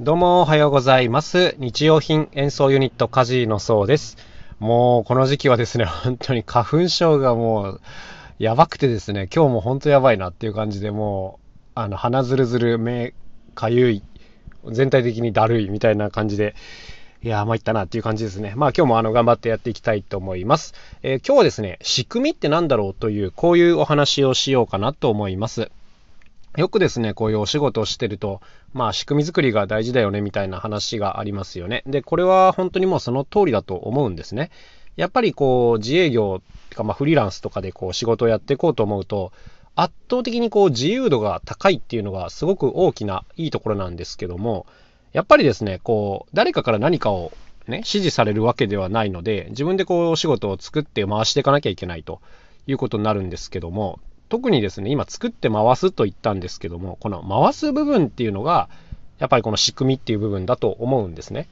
どうもおはようございます。日用品演奏ユニットカジのそうです。もうこの時期はですね、本当に花粉症がもうやばくてですね、今日も本当やばいなっていう感じでもう、あの鼻ずるずる、目かゆい、全体的にだるいみたいな感じで、いやー、参ったなっていう感じですね。まあ今日もあの頑張ってやっていきたいと思います。えー今日はですね、仕組みって何だろうという、こういうお話をしようかなと思います。よくですね、こういうお仕事をしてると、まあ仕組み作りが大事だよねみたいな話がありますよね。で、これは本当にもうその通りだと思うんですね。やっぱりこう自営業とかまあフリーランスとかでこう仕事をやっていこうと思うと、圧倒的にこう自由度が高いっていうのがすごく大きないいところなんですけども、やっぱりですね、こう誰かから何かをね、指示されるわけではないので、自分でこうお仕事を作って回していかなきゃいけないということになるんですけども、特にですね、今作って回すと言ったんですけども、この回す部分っていうのが、やっぱりこの仕組みっていう部分だと思うんですね。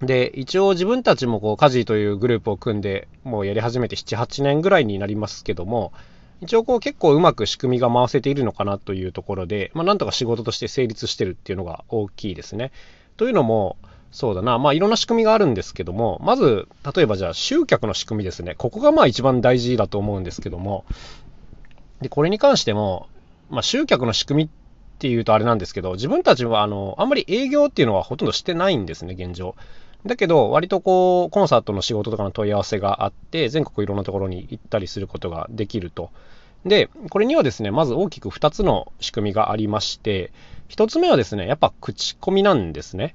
で、一応自分たちもこう、カジというグループを組んで、もうやり始めて7、8年ぐらいになりますけども、一応こう結構うまく仕組みが回せているのかなというところで、まあなんとか仕事として成立してるっていうのが大きいですね。というのも、そうだな、まあいろんな仕組みがあるんですけども、まず、例えばじゃあ集客の仕組みですね。ここがまあ一番大事だと思うんですけども、で、これに関しても、まあ集客の仕組みっていうとあれなんですけど、自分たちはあの、あんまり営業っていうのはほとんどしてないんですね、現状。だけど、割とこう、コンサートの仕事とかの問い合わせがあって、全国いろんなところに行ったりすることができると。で、これにはですね、まず大きく2つの仕組みがありまして、1つ目はですね、やっぱ口コミなんですね。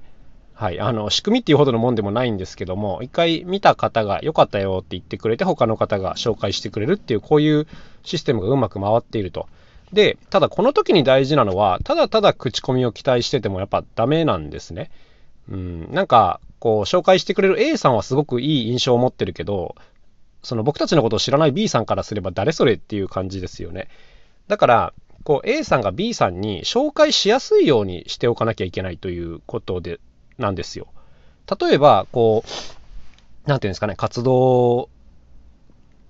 はい、あの仕組みっていうほどのもんでもないんですけども、一回見た方が良かったよって言ってくれて、他の方が紹介してくれるっていう、こういうシステムがうまく回っていると。で、ただこの時に大事なのは、ただただ口コミを期待しててもやっぱダメなんですね。うん、なんか、こう、紹介してくれる A さんはすごくいい印象を持ってるけど、その僕たちのことを知らない B さんからすれば誰それっていう感じですよね。だから、こう A さんが B さんに紹介しやすいようにしておかなきゃいけないということで、なんですよ。例えば、こう、なんていうんですかね、活動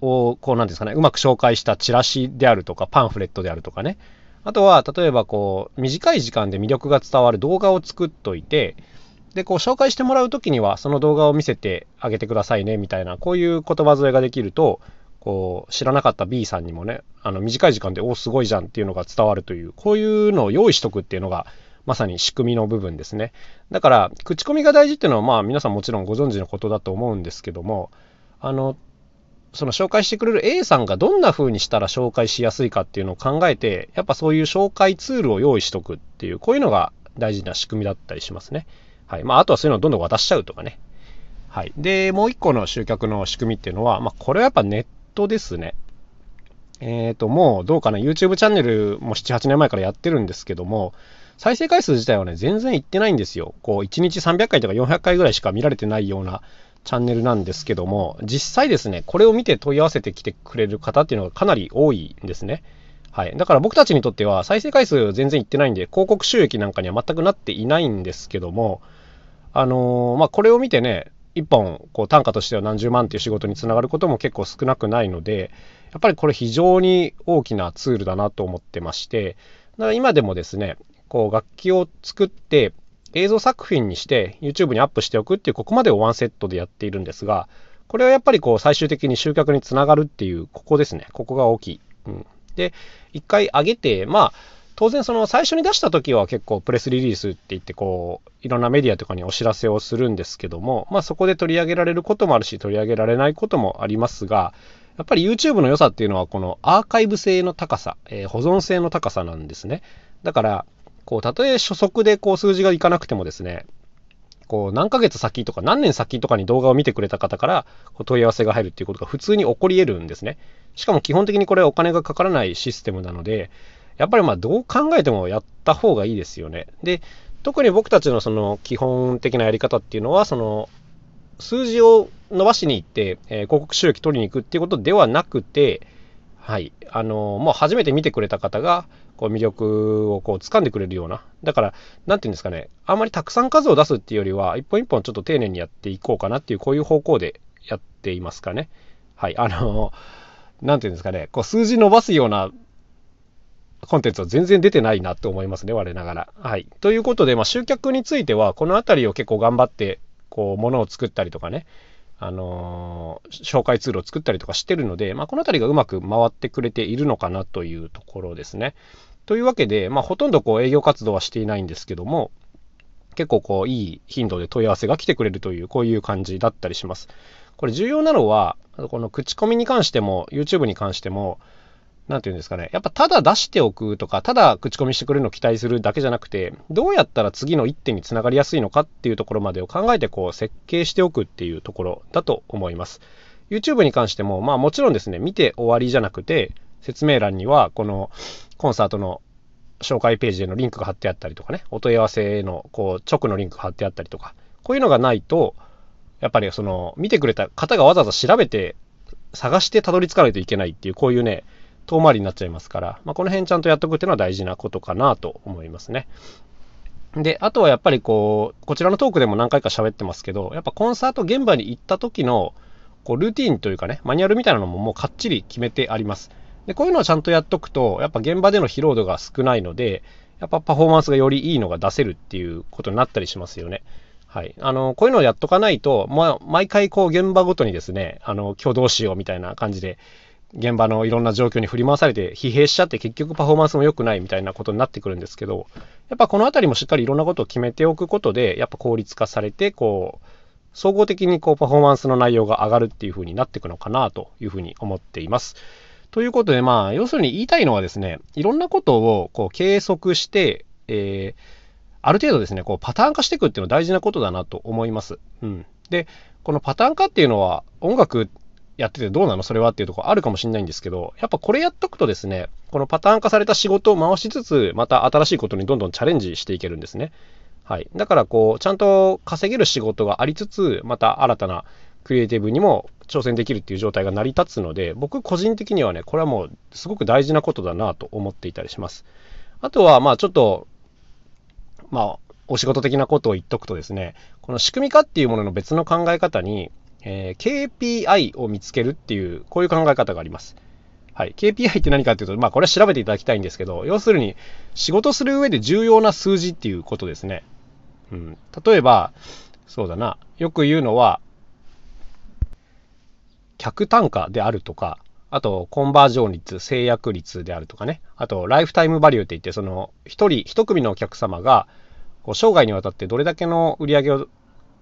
を、こう、なんですかね、うまく紹介したチラシであるとか、パンフレットであるとかね。あとは、例えば、こう、短い時間で魅力が伝わる動画を作っといて、で、こう、紹介してもらうときには、その動画を見せてあげてくださいね、みたいな、こういう言葉添えができると、こう、知らなかった B さんにもね、あの、短い時間で、おすごいじゃんっていうのが伝わるという、こういうのを用意しとくっていうのが、まさに仕組みの部分ですね。だから、口コミが大事っていうのは、まあ、皆さんもちろんご存知のことだと思うんですけども、あの、その紹介してくれる A さんがどんな風にしたら紹介しやすいかっていうのを考えて、やっぱそういう紹介ツールを用意しとくっていう、こういうのが大事な仕組みだったりしますね。はい。まあ、あとはそういうのをどんどん渡しちゃうとかね。はい。で、もう一個の集客の仕組みっていうのは、まあ、これはやっぱネットですね。えっ、と、もうどうかな、YouTube チャンネルも7、8年前からやってるんですけども、再生回数自体はね、全然いってないんですよ。こう、1日300回とか400回ぐらいしか見られてないようなチャンネルなんですけども、実際ですね、これを見て問い合わせてきてくれる方っていうのがかなり多いんですね。はい。だから僕たちにとっては再生回数全然いってないんで、広告収益なんかには全くなっていないんですけども、あのーまあ、これを見てね、一本こう単価としては何十万っていう仕事につながることも結構少なくないので、やっぱりこれ非常に大きなツールだなと思ってまして、だから今でもですね、こう楽器を作って映像作品にして YouTube にアップしておくっていうここまでをワンセットでやっているんですが、これはやっぱりこう最終的に集客につながるっていうここですね。ここが大きい。うん、で、一回上げて、まあ当然その最初に出した時は結構プレスリリースって言ってこういろんなメディアとかにお知らせをするんですけども、まあそこで取り上げられることもあるし取り上げられないこともありますが、やっぱり YouTube の良さっていうのはこのアーカイブ性の高さ、えー保存性の高さなんですね。だから、こう、たとえ初速でこう数字がいかなくてもですね、こう何ヶ月先とか何年先とかに動画を見てくれた方からこう問い合わせが入るっていうことが普通に起こり得るんですね。しかも基本的にこれはお金がかからないシステムなので、やっぱりまあどう考えてもやった方がいいですよね。で、特に僕たちのその基本的なやり方っていうのは、その数字を伸ばしに行って、えー広告収益取りに行くっていうことではなくて、はい、あのもう初めて見てくれた方がこう魅力をこう掴んでくれるような、だから、なんていうんですかね、あんまりたくさん数を出すっていうよりは、一本一本ちょっと丁寧にやっていこうかなっていう、こういう方向でやっていますかね。はい、あのなんていうんですかね、こう数字伸ばすようなコンテンツは全然出てないなと思いますね、我ながら。はい。ということで、まあ、集客については、このあたりを結構頑張って、こう、ものを作ったりとかね、あの、紹介ツールを作ったりとかしてるので、まあ、この辺りがうまく回ってくれているのかなというところですね。というわけで、まあ、ほとんどこう営業活動はしていないんですけども、結構こういい頻度で問い合わせが来てくれるという、こういう感じだったりします。これ重要なのは、この口コミに関しても、YouTube に関しても、なんていうんですかね。やっぱただ出しておくとか、ただ口コミしてくれるのを期待するだけじゃなくて、どうやったら次の一手につながりやすいのかっていうところまでを考えてこう設計しておくっていうところだと思います。YouTube に関しても、まあもちろんですね、見て終わりじゃなくて、説明欄にはこのコンサートの紹介ページへのリンクが貼ってあったりとかね、お問い合わせへのこう直のリンクが貼ってあったりとか、こういうのがないと、やっぱりその見てくれた方がわざわざ調べて探してたどり着かないといけないっていう、こういうね、遠回りになっちゃいますから、まあ、この辺ちゃんとやっとくっていうのは大事なことかなと思いますね。で、あとはやっぱりこう、こちらのトークでも何回か喋ってますけど、やっぱコンサート現場に行った時の、こう、ルーティンというかね、マニュアルみたいなのももうかっちり決めてあります。で、こういうのをちゃんとやっとくと、やっぱ現場での疲労度が少ないので、やっぱパフォーマンスがよりいいのが出せるっていうことになったりしますよね。はい。あの、こういうのをやっとかないと、まあ、毎回こう現場ごとにですね、あの、今日どうしようみたいな感じで、現場のいろんな状況に振り回されて疲弊しちゃって結局パフォーマンスも良くないみたいなことになってくるんですけど、やっぱこのあたりもしっかりいろんなことを決めておくことで、やっぱ効率化されて、こう、総合的にこうパフォーマンスの内容が上がるっていう風になっていくのかなというふうに思っています。ということで、まあ、要するに言いたいのはですね、いろんなことをこう計測して、えー、ある程度ですね、こうパターン化していくっていうのは大事なことだなと思います。うん。で、このパターン化っていうのは音楽やっててどうなの？それはっていうとこあるかもしれないんですけど、やっぱこれやっとくとですね、このパターン化された仕事を回しつつ、また新しいことにどんどんチャレンジしていけるんですね。はい。だからこう、ちゃんと稼げる仕事がありつつ、また新たなクリエイティブにも挑戦できるっていう状態が成り立つので、僕個人的にはね、これはもうすごく大事なことだなと思っていたりします。あとは、まあちょっと、まあ、お仕事的なことを言っとくとですね、この仕組み化っていうものの別の考え方に、えー、KPI を見つけるっていう、こういう考え方があります。はい。KPI って何かっていうと、まあこれは調べていただきたいんですけど、要するに仕事する上で重要な数字っていうことですね。うん。例えば、そうだな。よく言うのは、客単価であるとか、あと、コンバージョン率、制約率であるとかね。あと、ライフタイムバリューって言って、その、一人、一組のお客様が、こう生涯にわたってどれだけの売り上げを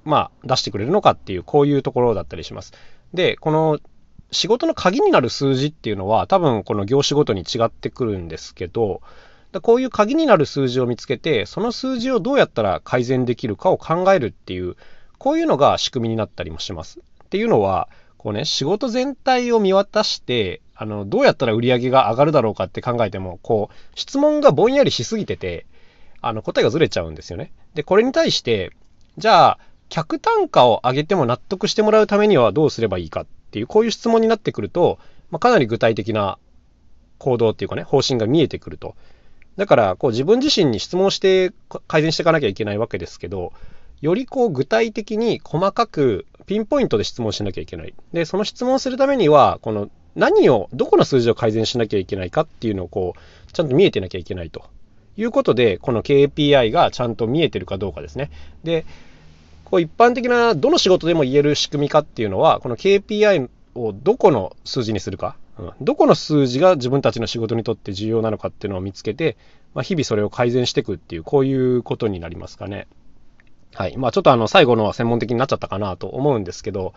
まあ、出してくれるのかっていう、こういうところだったりします。で、この仕事の鍵になる数字っていうのは、多分この業種ごとに違ってくるんですけど、こういう鍵になる数字を見つけて、その数字をどうやったら改善できるかを考えるっていう、こういうのが仕組みになったりもします。っていうのは、こうね、仕事全体を見渡して、あの、どうやったら売り上げが上がるだろうかって考えても、こう、質問がぼんやりしすぎてて、あの、答えがずれちゃうんですよね。で、これに対して、じゃあ、客単価を上げても納得してもらうためにはどうすればいいかっていう、こういう質問になってくると、まあ、かなり具体的な行動っていうかね、方針が見えてくると。だから、こう自分自身に質問して改善していかなきゃいけないわけですけど、よりこう具体的に細かくピンポイントで質問しなきゃいけない。で、その質問するためには、この何を、どこの数字を改善しなきゃいけないかっていうのをこう、ちゃんと見えてなきゃいけないということで、この KPI がちゃんと見えてるかどうかですね。で、こう一般的などの仕事でも言える仕組みかっていうのは、この KPI をどこの数字にするか、うん、どこの数字が自分たちの仕事にとって重要なのかっていうのを見つけて、まあ、日々それを改善していくっていう、こういうことになりますかね。はい。まあちょっとあの最後のは専門的になっちゃったかなと思うんですけど、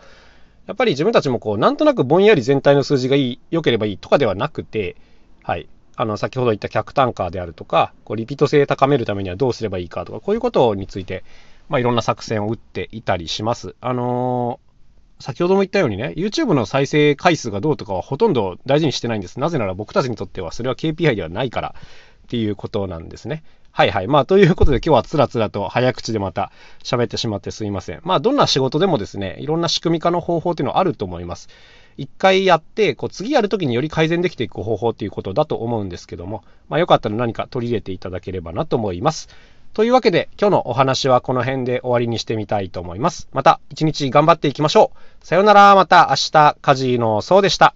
やっぱり自分たちもこう、なんとなくぼんやり全体の数字がいい、良ければいいとかではなくて、はい。あの、先ほど言った客単価であるとか、こうリピート性高めるためにはどうすればいいかとか、こういうことについて、まあ、いろんな作戦を打っていたりします。あのー、先ほども言ったようにね、YouTube の再生回数がどうとかはほとんど大事にしてないんです。なぜなら僕たちにとってはそれは KPI ではないからっていうことなんですね。はいはい。まあ、ということで今日はつらつらと早口でまた喋ってしまってすいません。まあ、どんな仕事でもですね、いろんな仕組み化の方法っていうのはあると思います。一回やって、こう次やるときにより改善できていく方法っていうことだと思うんですけども、まあ、よかったら何か取り入れていただければなと思います。というわけで、今日のお話はこの辺で終わりにしてみたいと思います。また一日頑張っていきましょう。さよなら、また明日、カジのそうでした。